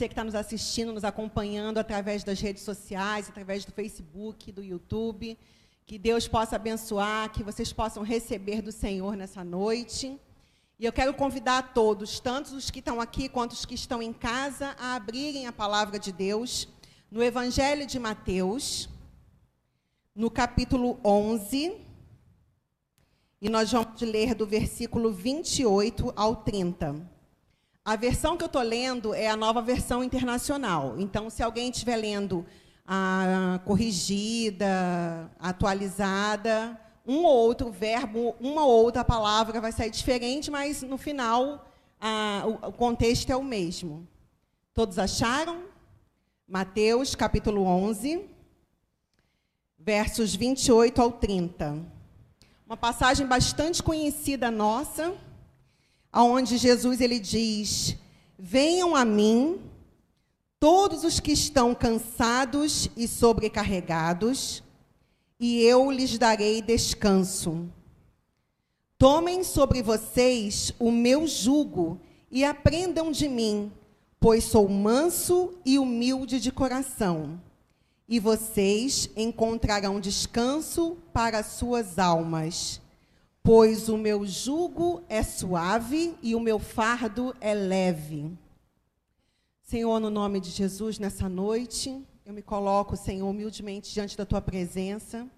você que está nos assistindo, nos acompanhando através das redes sociais, através do Facebook, do YouTube. Que Deus possa abençoar, que vocês possam receber do Senhor nessa noite. E eu quero convidar a todos, tanto os que estão aqui quanto os que estão em casa, a abrirem a palavra de Deus no Evangelho de Mateus, no capítulo 11. E nós vamos ler do versículo 28 ao 30. A versão que eu estou lendo é a nova versão internacional. Então, se alguém estiver lendo a corrigida, atualizada, um ou outro verbo, uma ou outra palavra vai sair diferente, mas no final a, o, o contexto é o mesmo. Todos acharam? Mateus capítulo 11, versos 28 ao 30. Uma passagem bastante conhecida nossa aonde Jesus ele diz: "Venham a mim todos os que estão cansados e sobrecarregados, e eu lhes darei descanso. Tomem sobre vocês o meu jugo e aprendam de mim, pois sou manso e humilde de coração, e vocês encontrarão descanso para suas almas." Pois o meu jugo é suave e o meu fardo é leve. Senhor, no nome de Jesus, nessa noite, eu me coloco, Senhor, humildemente diante da tua presença,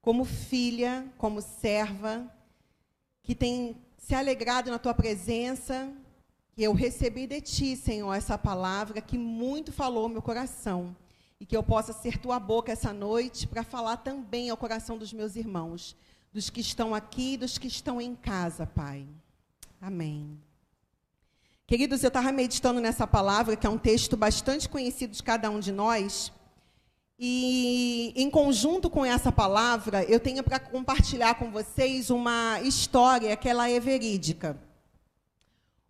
como filha, como serva, que tem se alegrado na tua presença, que eu recebi de ti, Senhor, essa palavra que muito falou meu coração, e que eu possa ser tua boca essa noite para falar também ao coração dos meus irmãos dos que estão aqui e dos que estão em casa, Pai. Amém. Queridos, eu estava meditando nessa palavra, que é um texto bastante conhecido de cada um de nós. E, em conjunto com essa palavra, eu tenho para compartilhar com vocês uma história que ela é verídica.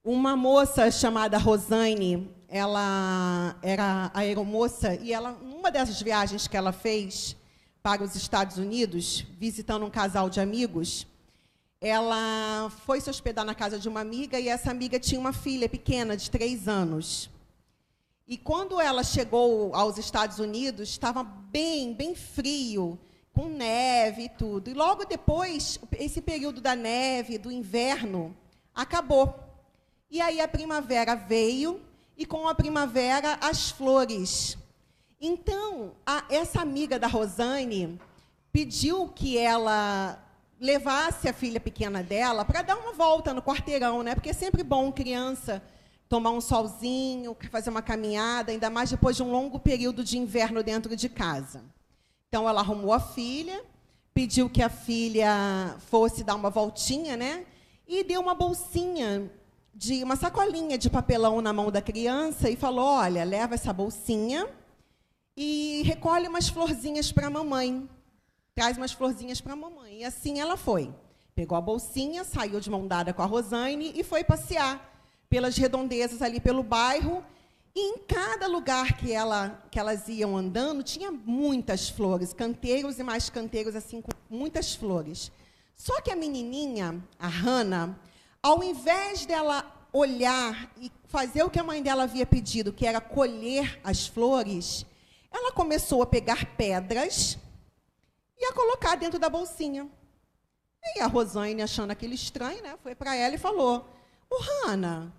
Uma moça chamada Rosane, ela era aeromoça, e ela, numa dessas viagens que ela fez, para os Estados Unidos, visitando um casal de amigos, ela foi se hospedar na casa de uma amiga e essa amiga tinha uma filha pequena de três anos. E quando ela chegou aos Estados Unidos, estava bem, bem frio, com neve e tudo. E logo depois, esse período da neve, do inverno, acabou. E aí a primavera veio, e com a primavera as flores então, a, essa amiga da Rosane pediu que ela levasse a filha pequena dela para dar uma volta no quarteirão, né? Porque é sempre bom criança tomar um solzinho, fazer uma caminhada, ainda mais depois de um longo período de inverno dentro de casa. Então ela arrumou a filha, pediu que a filha fosse dar uma voltinha, né? E deu uma bolsinha de uma sacolinha de papelão na mão da criança e falou: "Olha, leva essa bolsinha e recolhe umas florzinhas para a mamãe. Traz umas florzinhas para a mamãe. E assim ela foi. Pegou a bolsinha, saiu de mão dada com a Rosane e foi passear pelas redondezas ali pelo bairro. E em cada lugar que, ela, que elas iam andando, tinha muitas flores, canteiros e mais canteiros, assim, com muitas flores. Só que a menininha, a Hannah, ao invés dela olhar e fazer o que a mãe dela havia pedido, que era colher as flores, ela começou a pegar pedras e a colocar dentro da bolsinha. E a Rosane, achando aquilo estranho, né, foi para ela e falou: Ô, oh, Hanna,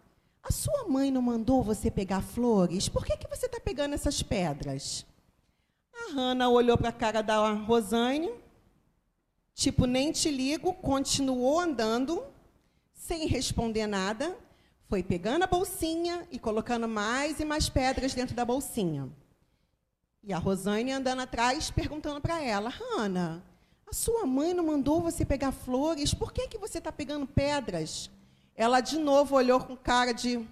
a sua mãe não mandou você pegar flores? Por que, que você está pegando essas pedras? A Hanna olhou para a cara da Rosane, tipo, nem te ligo, continuou andando, sem responder nada, foi pegando a bolsinha e colocando mais e mais pedras dentro da bolsinha. E a Rosane andando atrás, perguntando para ela, Hanna, a sua mãe não mandou você pegar flores? Por que, que você está pegando pedras? Ela de novo olhou com cara de.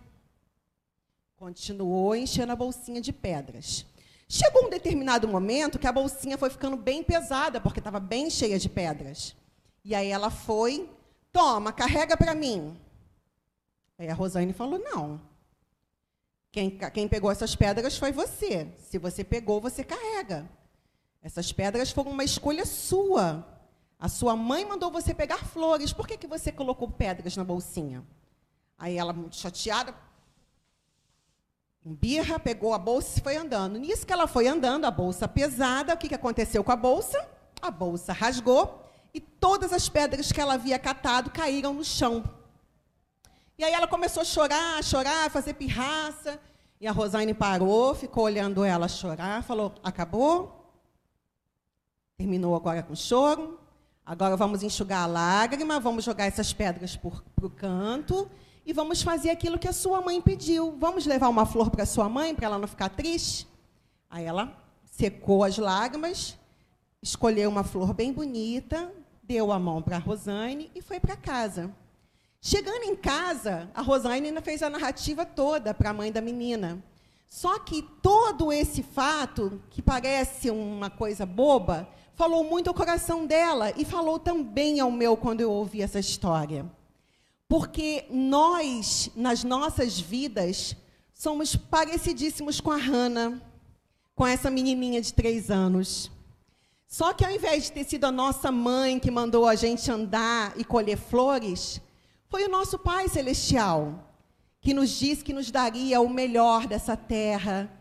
Continuou enchendo a bolsinha de pedras. Chegou um determinado momento que a bolsinha foi ficando bem pesada, porque estava bem cheia de pedras. E aí ela foi, toma, carrega para mim. Aí a Rosane falou: não, quem, quem pegou essas pedras foi você. Se você pegou, você carrega. Essas pedras foram uma escolha sua. A sua mãe mandou você pegar flores. Por que, que você colocou pedras na bolsinha? Aí ela, muito chateada, birra, pegou a bolsa e foi andando. Nisso que ela foi andando, a bolsa pesada, o que, que aconteceu com a bolsa? A bolsa rasgou e todas as pedras que ela havia catado caíram no chão. E aí ela começou a chorar, a chorar, a fazer pirraça. E a Rosane parou, ficou olhando ela chorar, falou: acabou? Terminou agora com choro. Agora vamos enxugar a lágrima, vamos jogar essas pedras para o canto e vamos fazer aquilo que a sua mãe pediu. Vamos levar uma flor para sua mãe, para ela não ficar triste? Aí ela secou as lágrimas, escolheu uma flor bem bonita, deu a mão para a Rosane e foi para casa. Chegando em casa, a Rosane ainda fez a narrativa toda para a mãe da menina. Só que todo esse fato, que parece uma coisa boba, falou muito ao coração dela e falou também ao meu quando eu ouvi essa história. Porque nós, nas nossas vidas, somos parecidíssimos com a Hannah, com essa menininha de três anos. Só que ao invés de ter sido a nossa mãe que mandou a gente andar e colher flores, foi o nosso Pai Celestial que nos disse que nos daria o melhor dessa terra,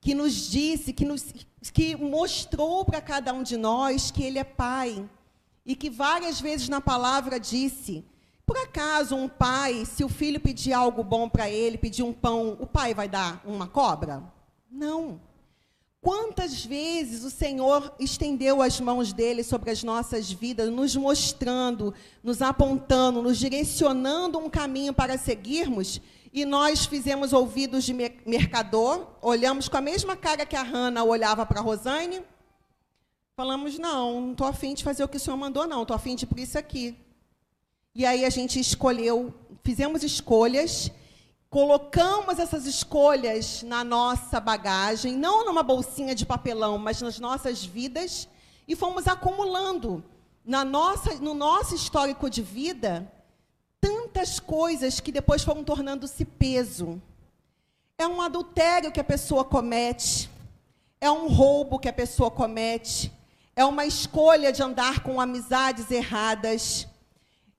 que nos disse, que, nos, que mostrou para cada um de nós que Ele é Pai. E que várias vezes na palavra disse por acaso um pai, se o filho pedir algo bom para ele, pedir um pão, o pai vai dar uma cobra? Não. Quantas vezes o Senhor estendeu as mãos dele sobre as nossas vidas, nos mostrando, nos apontando, nos direcionando um caminho para seguirmos, e nós fizemos ouvidos de mercador, olhamos com a mesma cara que a Hanna olhava para a Rosane, falamos: não, não estou afim de fazer o que o Senhor mandou, não, estou afim de por isso aqui. E aí a gente escolheu, fizemos escolhas, colocamos essas escolhas na nossa bagagem, não numa bolsinha de papelão, mas nas nossas vidas, e fomos acumulando na nossa, no nosso histórico de vida tantas coisas que depois foram tornando-se peso. É um adultério que a pessoa comete, é um roubo que a pessoa comete, é uma escolha de andar com amizades erradas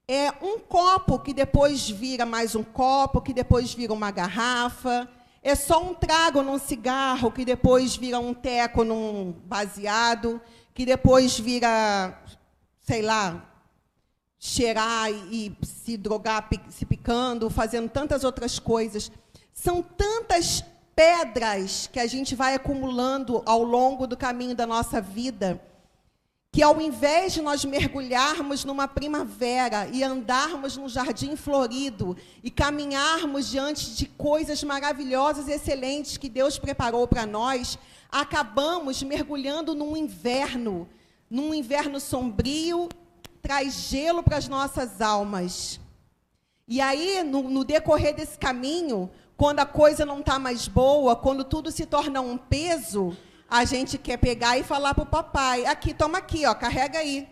é um copo que depois vira mais um copo, que depois vira uma garrafa. É só um trago num cigarro, que depois vira um teco num baseado, que depois vira, sei lá, cheirar e se drogar se picando, fazendo tantas outras coisas. São tantas pedras que a gente vai acumulando ao longo do caminho da nossa vida que ao invés de nós mergulharmos numa primavera e andarmos num jardim florido e caminharmos diante de coisas maravilhosas e excelentes que Deus preparou para nós, acabamos mergulhando num inverno, num inverno sombrio, traz gelo para as nossas almas. E aí, no, no decorrer desse caminho, quando a coisa não está mais boa, quando tudo se torna um peso, a gente quer pegar e falar para o papai: aqui, toma aqui, ó, carrega aí.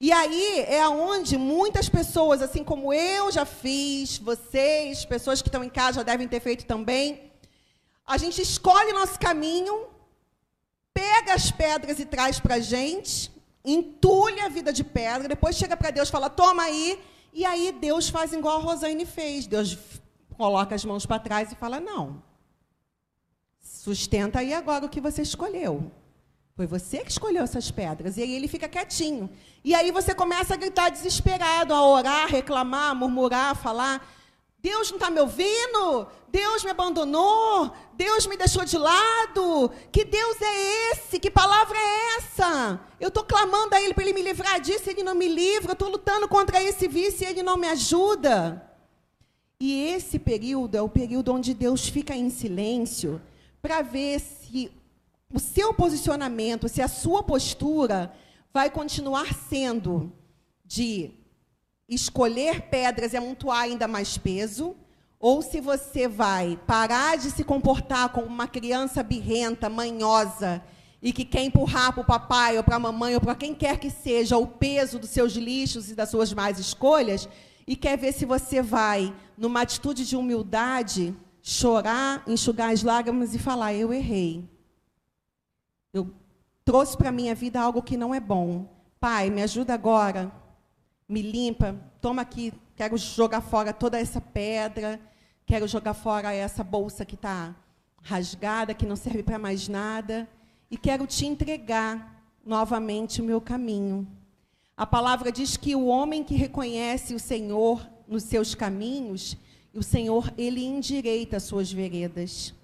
E aí é onde muitas pessoas, assim como eu já fiz, vocês, pessoas que estão em casa já devem ter feito também, a gente escolhe nosso caminho, pega as pedras e traz para a gente, entulha a vida de pedra, depois chega para Deus e fala: toma aí. E aí Deus faz igual a Rosane fez. Deus coloca as mãos para trás e fala: não. Sustenta aí agora o que você escolheu. Foi você que escolheu essas pedras. E aí ele fica quietinho. E aí você começa a gritar desesperado, a orar, reclamar, murmurar, falar. Deus não está me ouvindo? Deus me abandonou? Deus me deixou de lado? Que Deus é esse? Que palavra é essa? Eu estou clamando a Ele para Ele me livrar disso, Ele não me livra. Eu estou lutando contra esse vício e Ele não me ajuda. E esse período é o período onde Deus fica em silêncio para ver se o seu posicionamento, se a sua postura vai continuar sendo de escolher pedras e amontoar ainda mais peso, ou se você vai parar de se comportar como uma criança birrenta, manhosa, e que quer empurrar para o papai ou para a mamãe ou para quem quer que seja o peso dos seus lixos e das suas más escolhas, e quer ver se você vai, numa atitude de humildade, chorar, enxugar as lágrimas e falar: Eu errei. Eu trouxe para a minha vida algo que não é bom. Pai, me ajuda agora. Me limpa. Toma aqui. Quero jogar fora toda essa pedra. quero jogar fora essa bolsa que está rasgada, que não serve para mais nada, e quero te entregar novamente o meu caminho. A palavra diz que o homem que reconhece o Senhor nos seus caminhos, o Senhor ele endireita as suas veredas.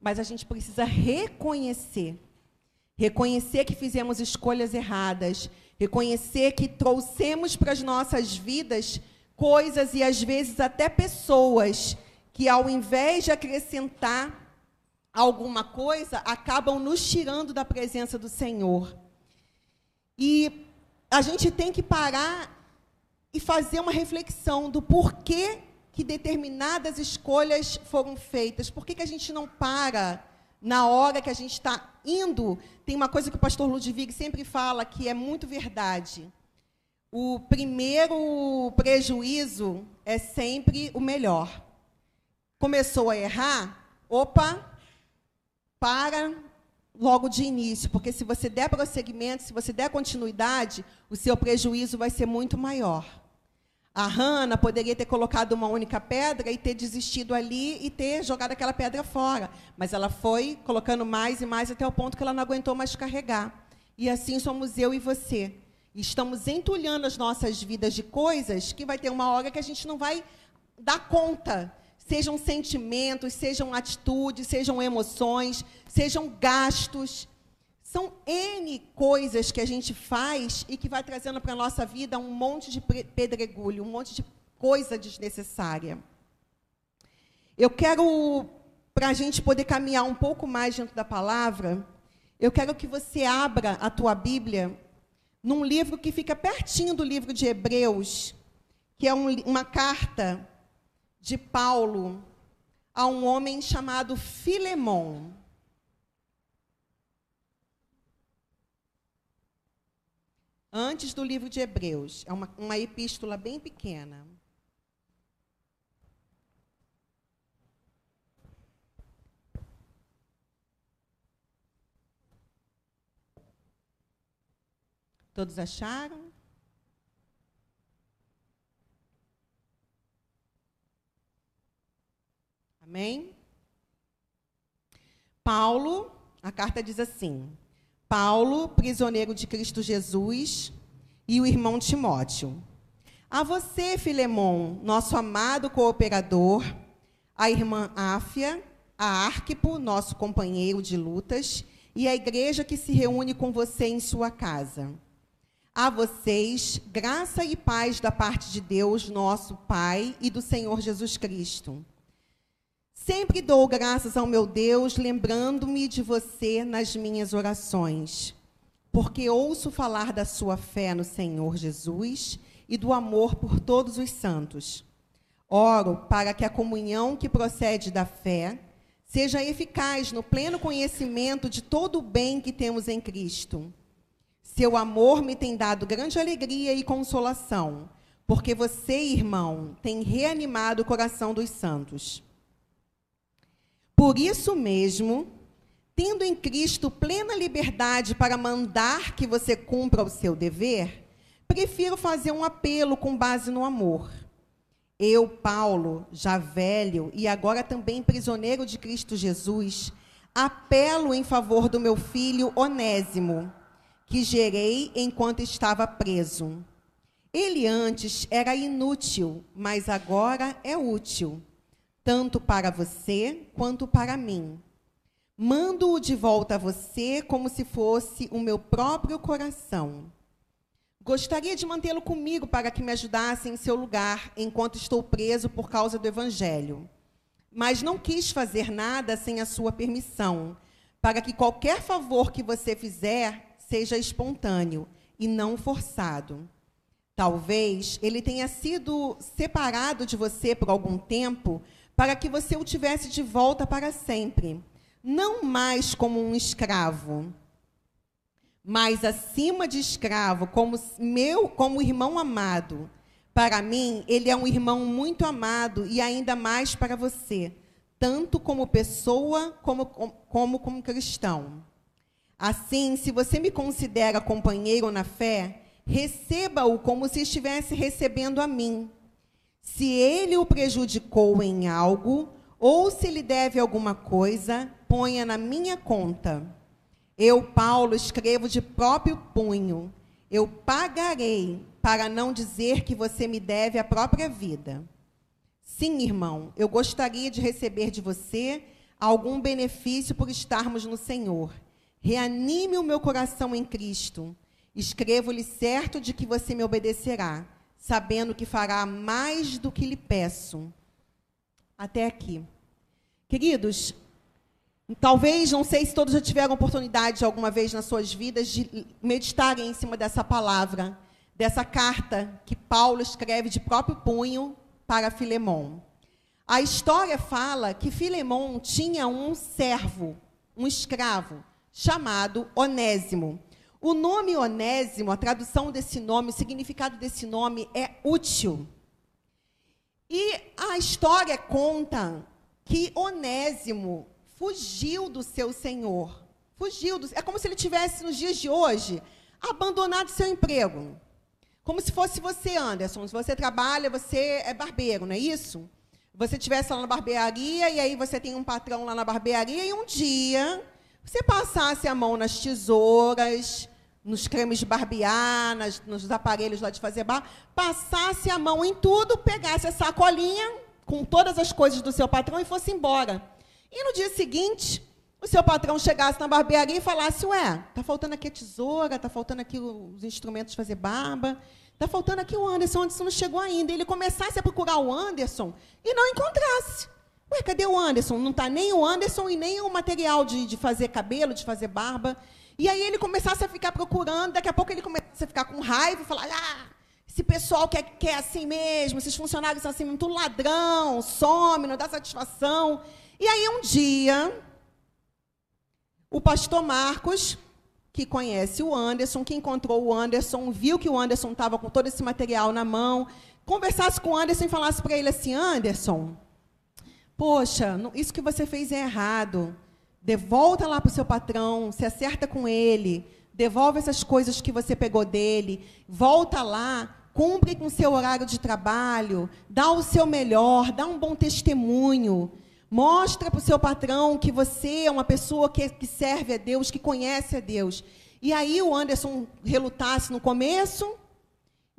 Mas a gente precisa reconhecer. Reconhecer que fizemos escolhas erradas, reconhecer que trouxemos para as nossas vidas coisas e às vezes até pessoas que ao invés de acrescentar alguma coisa, acabam nos tirando da presença do Senhor. E a gente tem que parar e fazer uma reflexão do porquê que determinadas escolhas foram feitas. Por que, que a gente não para na hora que a gente está indo? Tem uma coisa que o pastor Ludwig sempre fala que é muito verdade. O primeiro prejuízo é sempre o melhor. Começou a errar, opa, para logo de início, porque se você der prosseguimento, se você der continuidade, o seu prejuízo vai ser muito maior. A Hanna poderia ter colocado uma única pedra e ter desistido ali e ter jogado aquela pedra fora, mas ela foi colocando mais e mais até o ponto que ela não aguentou mais carregar. E assim somos eu e você. Estamos entulhando as nossas vidas de coisas que vai ter uma hora que a gente não vai dar conta sejam sentimentos, sejam atitudes, sejam emoções, sejam gastos. São N coisas que a gente faz e que vai trazendo para a nossa vida um monte de pedregulho, um monte de coisa desnecessária. Eu quero, para a gente poder caminhar um pouco mais dentro da palavra, eu quero que você abra a tua Bíblia num livro que fica pertinho do livro de Hebreus, que é um, uma carta de Paulo a um homem chamado Filemon. Antes do livro de Hebreus. É uma, uma epístola bem pequena. Todos acharam? Amém? Paulo, a carta diz assim: Paulo, prisioneiro de Cristo Jesus, e o irmão Timóteo. A você, Filemon, nosso amado cooperador, a irmã Áfia, a Arquipo, nosso companheiro de lutas, e a igreja que se reúne com você em sua casa. A vocês, graça e paz da parte de Deus, nosso Pai, e do Senhor Jesus Cristo. Sempre dou graças ao meu Deus, lembrando-me de você nas minhas orações, porque ouço falar da sua fé no Senhor Jesus e do amor por todos os santos. Oro para que a comunhão que procede da fé seja eficaz no pleno conhecimento de todo o bem que temos em Cristo. Seu amor me tem dado grande alegria e consolação, porque você, irmão, tem reanimado o coração dos santos. Por isso mesmo, tendo em Cristo plena liberdade para mandar que você cumpra o seu dever, prefiro fazer um apelo com base no amor. Eu, Paulo, já velho e agora também prisioneiro de Cristo Jesus, apelo em favor do meu filho Onésimo, que gerei enquanto estava preso. Ele antes era inútil, mas agora é útil tanto para você quanto para mim. Mando-o de volta a você como se fosse o meu próprio coração. Gostaria de mantê-lo comigo para que me ajudasse em seu lugar enquanto estou preso por causa do Evangelho. Mas não quis fazer nada sem a sua permissão, para que qualquer favor que você fizer seja espontâneo e não forçado. Talvez ele tenha sido separado de você por algum tempo para que você o tivesse de volta para sempre, não mais como um escravo, mas acima de escravo, como meu, como irmão amado. Para mim, ele é um irmão muito amado e ainda mais para você, tanto como pessoa como como como cristão. Assim, se você me considera companheiro na fé, receba-o como se estivesse recebendo a mim Se ele o prejudicou em algo, ou se lhe deve alguma coisa, ponha na minha conta. Eu, Paulo, escrevo de próprio punho. Eu pagarei, para não dizer que você me deve a própria vida. Sim, irmão, eu gostaria de receber de você algum benefício por estarmos no Senhor. Reanime o meu coração em Cristo. Escrevo-lhe certo de que você me obedecerá, sabendo que fará mais do que lhe peço. Até aqui. Queridos, talvez, não sei se todos já tiveram oportunidade alguma vez nas suas vidas de meditarem em cima dessa palavra, dessa carta que Paulo escreve de próprio punho para Filemão. A história fala que Filemão tinha um servo, um escravo, chamado Onésimo. O nome Onésimo, a tradução desse nome, o significado desse nome é útil. E a história conta que Onésimo fugiu do seu senhor. Fugiu do, é como se ele tivesse nos dias de hoje abandonado seu emprego. Como se fosse você, Anderson. Se você trabalha, você é barbeiro, não é isso? Você estivesse lá na barbearia e aí você tem um patrão lá na barbearia e um dia você passasse a mão nas tesouras, nos cremes de barbear, nas, nos aparelhos lá de fazer bar, passasse a mão em tudo, pegasse a sacolinha com todas as coisas do seu patrão e fosse embora. E no dia seguinte, o seu patrão chegasse na barbearia e falasse: Ué, tá faltando aqui a tesoura, tá faltando aqui os instrumentos de fazer barba, tá faltando aqui o Anderson, o Anderson não chegou ainda. E ele começasse a procurar o Anderson e não encontrasse. Ué, cadê o Anderson? Não está nem o Anderson e nem o material de, de fazer cabelo, de fazer barba. E aí ele começasse a ficar procurando, daqui a pouco ele começasse a ficar com raiva e falar: ah, esse pessoal quer, quer assim mesmo, esses funcionários são assim, muito ladrão, some, não dá satisfação. E aí um dia, o pastor Marcos, que conhece o Anderson, que encontrou o Anderson, viu que o Anderson estava com todo esse material na mão, conversasse com o Anderson e falasse para ele assim: Anderson, poxa, isso que você fez é errado. Devolta lá para o seu patrão, se acerta com ele, devolve essas coisas que você pegou dele, volta lá, cumpre com o seu horário de trabalho, dá o seu melhor, dá um bom testemunho. Mostra para o seu patrão que você é uma pessoa que, que serve a Deus, que conhece a Deus. E aí o Anderson relutasse no começo,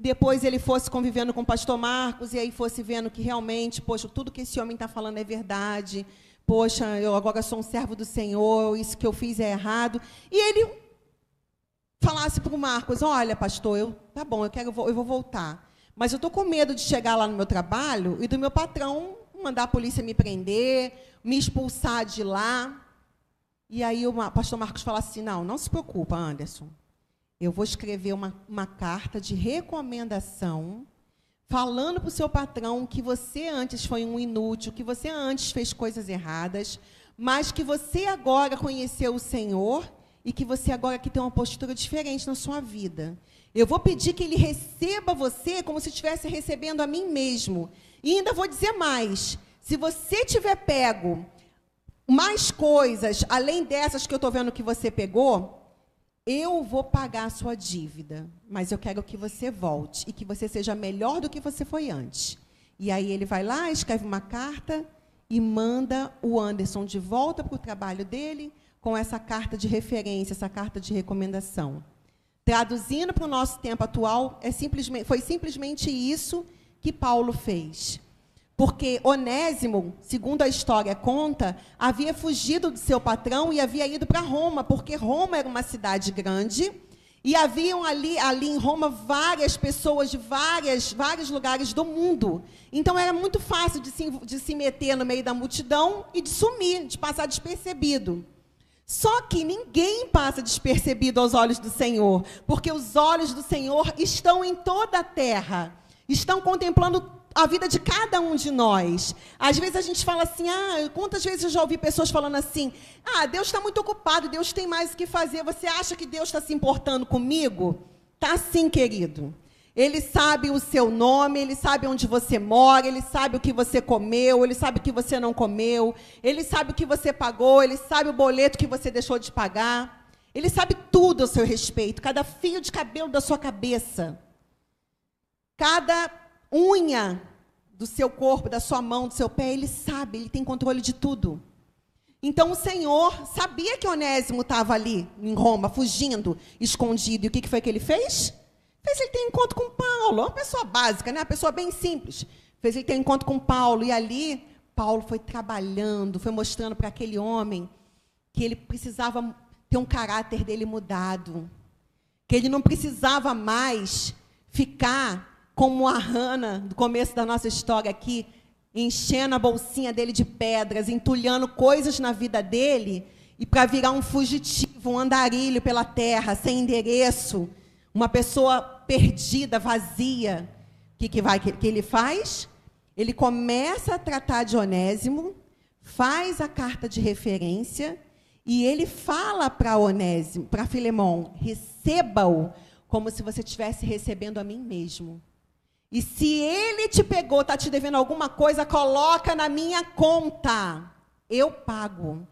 depois ele fosse convivendo com o pastor Marcos, e aí fosse vendo que realmente, poxa, tudo que esse homem está falando é verdade. Poxa, eu agora sou um servo do Senhor, isso que eu fiz é errado. E ele falasse para o Marcos: Olha, pastor, eu, tá bom, eu, quero, eu vou voltar. Mas eu estou com medo de chegar lá no meu trabalho e do meu patrão mandar a polícia me prender, me expulsar de lá. E aí o pastor Marcos fala assim: não, não se preocupa, Anderson. Eu vou escrever uma, uma carta de recomendação falando para o seu patrão que você antes foi um inútil, que você antes fez coisas erradas, mas que você agora conheceu o Senhor e que você agora aqui tem uma postura diferente na sua vida. Eu vou pedir que ele receba você como se estivesse recebendo a mim mesmo. E ainda vou dizer mais: se você tiver pego mais coisas além dessas que eu estou vendo que você pegou, eu vou pagar a sua dívida, mas eu quero que você volte e que você seja melhor do que você foi antes. E aí ele vai lá, escreve uma carta e manda o Anderson de volta para o trabalho dele com essa carta de referência, essa carta de recomendação. Traduzindo para o nosso tempo atual, é simplesmente, foi simplesmente isso que Paulo fez. Porque Onésimo, segundo a história conta, havia fugido do seu patrão e havia ido para Roma, porque Roma era uma cidade grande e haviam ali, ali em Roma várias pessoas de várias, vários lugares do mundo. Então era muito fácil de se, de se meter no meio da multidão e de sumir, de passar despercebido. Só que ninguém passa despercebido aos olhos do Senhor, porque os olhos do Senhor estão em toda a terra estão contemplando a vida de cada um de nós. Às vezes a gente fala assim, ah, quantas vezes eu já ouvi pessoas falando assim, ah, Deus está muito ocupado, Deus tem mais o que fazer. Você acha que Deus está se importando comigo? Tá sim, querido. Ele sabe o seu nome, ele sabe onde você mora, ele sabe o que você comeu, ele sabe o que você não comeu, ele sabe o que você pagou, ele sabe o boleto que você deixou de pagar. Ele sabe tudo a seu respeito, cada fio de cabelo da sua cabeça cada unha do seu corpo, da sua mão, do seu pé, ele sabe, ele tem controle de tudo. Então o Senhor sabia que Onésimo estava ali em Roma, fugindo, escondido. E o que, que foi que ele fez? Fez ele ter encontro com Paulo, uma pessoa básica, né? uma pessoa bem simples. Fez ele ter encontro com Paulo. E ali, Paulo foi trabalhando, foi mostrando para aquele homem que ele precisava ter um caráter dele mudado. Que ele não precisava mais ficar como a Hannah, do começo da nossa história aqui, enchendo a bolsinha dele de pedras, entulhando coisas na vida dele, e para virar um fugitivo, um andarilho pela terra, sem endereço, uma pessoa perdida, vazia. O que, que, vai, que, que ele faz? Ele começa a tratar de Onésimo, faz a carta de referência, e ele fala para Onésimo, para Filemão, receba-o como se você estivesse recebendo a mim mesmo. E se ele te pegou, está te devendo alguma coisa, coloca na minha conta. Eu pago.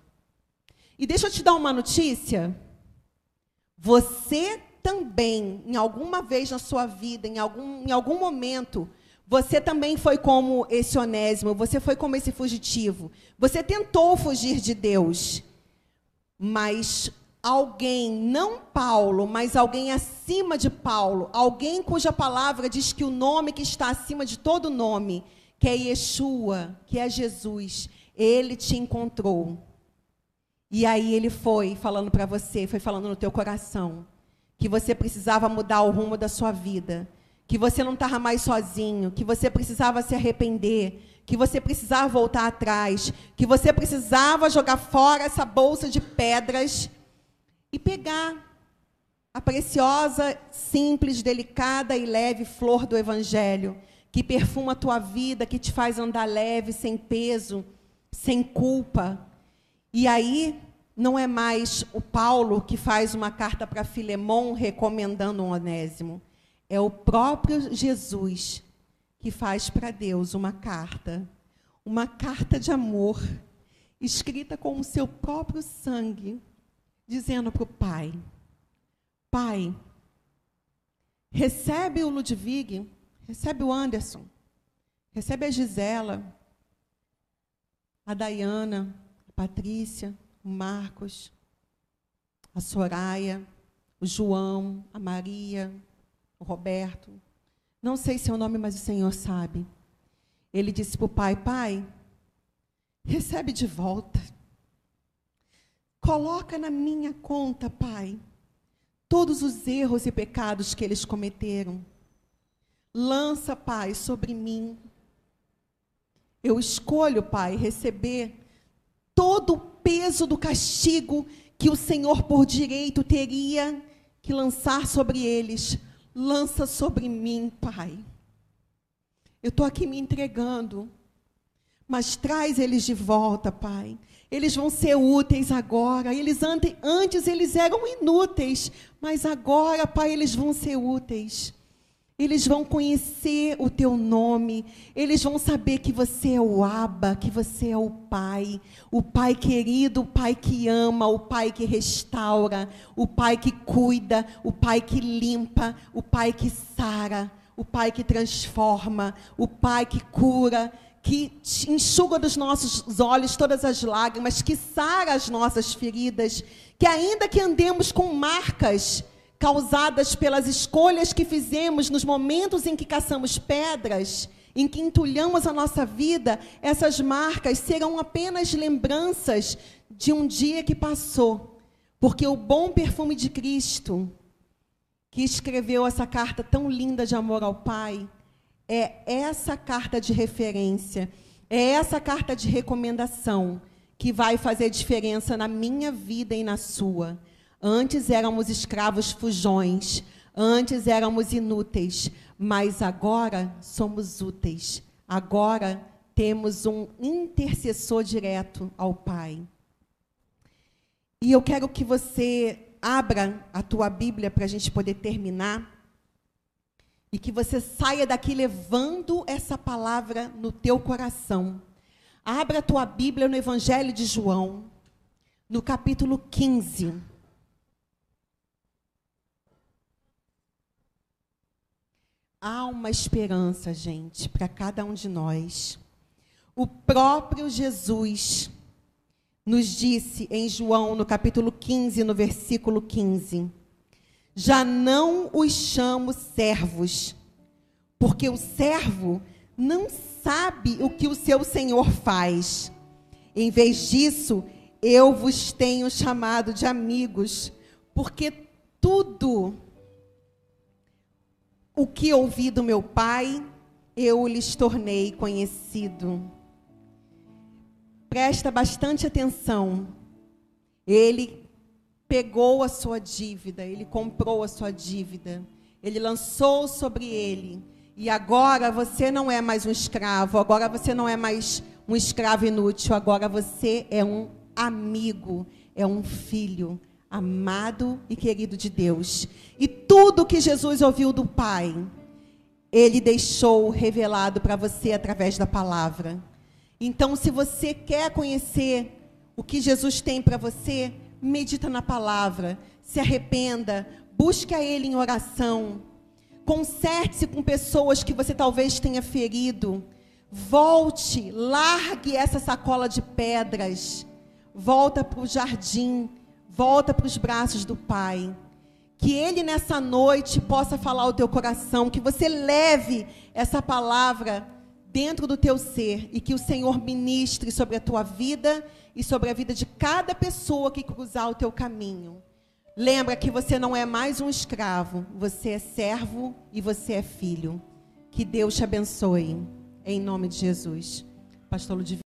E deixa eu te dar uma notícia. Você também, em alguma vez na sua vida, em algum, em algum momento, você também foi como esse onésimo, você foi como esse fugitivo. Você tentou fugir de Deus. Mas alguém, não Paulo, mas alguém acima de Paulo, alguém cuja palavra diz que o nome que está acima de todo nome, que é Yeshua, que é Jesus, ele te encontrou. E aí ele foi falando para você, foi falando no teu coração, que você precisava mudar o rumo da sua vida, que você não estava mais sozinho, que você precisava se arrepender, que você precisava voltar atrás, que você precisava jogar fora essa bolsa de pedras e pegar a preciosa, simples, delicada e leve flor do Evangelho, que perfuma a tua vida, que te faz andar leve, sem peso, sem culpa. E aí, não é mais o Paulo que faz uma carta para Filemão recomendando um Onésimo. É o próprio Jesus que faz para Deus uma carta, uma carta de amor, escrita com o seu próprio sangue, dizendo para o pai: Pai, recebe o Ludwig, recebe o Anderson, recebe a Gisela, a Dayana, a Patrícia, o Marcos, a Soraya, o João, a Maria, o Roberto. Não sei seu nome, mas o Senhor sabe. Ele disse para o pai: Pai, recebe de volta Coloca na minha conta, Pai, todos os erros e pecados que eles cometeram. Lança, Pai, sobre mim. Eu escolho, Pai, receber todo o peso do castigo que o Senhor, por direito, teria que lançar sobre eles. Lança sobre mim, Pai. Eu estou aqui me entregando, mas traz eles de volta, Pai. Eles vão ser úteis agora. Eles antes eles eram inúteis, mas agora, Pai, eles vão ser úteis. Eles vão conhecer o teu nome. Eles vão saber que você é o Abba, que você é o Pai, o Pai querido, o Pai que ama, o Pai que restaura, o Pai que cuida, o Pai que limpa, o Pai que sara, o Pai que transforma, o Pai que cura que enxuga dos nossos olhos todas as lágrimas, que sara as nossas feridas, que ainda que andemos com marcas causadas pelas escolhas que fizemos nos momentos em que caçamos pedras, em que entulhamos a nossa vida, essas marcas serão apenas lembranças de um dia que passou. Porque o bom perfume de Cristo, que escreveu essa carta tão linda de amor ao Pai, é essa carta de referência, é essa carta de recomendação que vai fazer diferença na minha vida e na sua. Antes éramos escravos fujões, antes éramos inúteis, mas agora somos úteis. Agora temos um intercessor direto ao Pai. E eu quero que você abra a tua Bíblia para a gente poder terminar e que você saia daqui levando essa palavra no teu coração. Abra a tua Bíblia no Evangelho de João, no capítulo 15. há uma esperança, gente, para cada um de nós. O próprio Jesus nos disse em João, no capítulo 15, no versículo 15: Já não os chamo servos, porque o servo não sabe o que o seu senhor faz. Em vez disso, eu vos tenho chamado de amigos, porque tudo o que ouvi do meu pai, eu lhes tornei conhecido. Presta bastante atenção. Ele pegou a sua dívida, ele comprou a sua dívida, ele lançou sobre ele. E agora você não é mais um escravo, agora você não é mais um escravo inútil, agora você é um amigo, é um filho, amado e querido de Deus. E tudo que Jesus ouviu do Pai, ele deixou revelado para você através da palavra. Então, se você quer conhecer o que Jesus tem para você, medita na palavra, se arrependa, busque a Ele em oração, conserte-se com pessoas que você talvez tenha ferido, volte, largue essa sacola de pedras, volta para o jardim, Volta para os braços do Pai. Que Ele nessa noite possa falar ao teu coração, que você leve essa palavra dentro do teu ser e que o Senhor ministre sobre a tua vida e sobre a vida de cada pessoa que cruzar o teu caminho. Lembra que você não é mais um escravo, você é servo e você é filho. Que Deus te abençoe. Em nome de Jesus. Pastor Ludivino.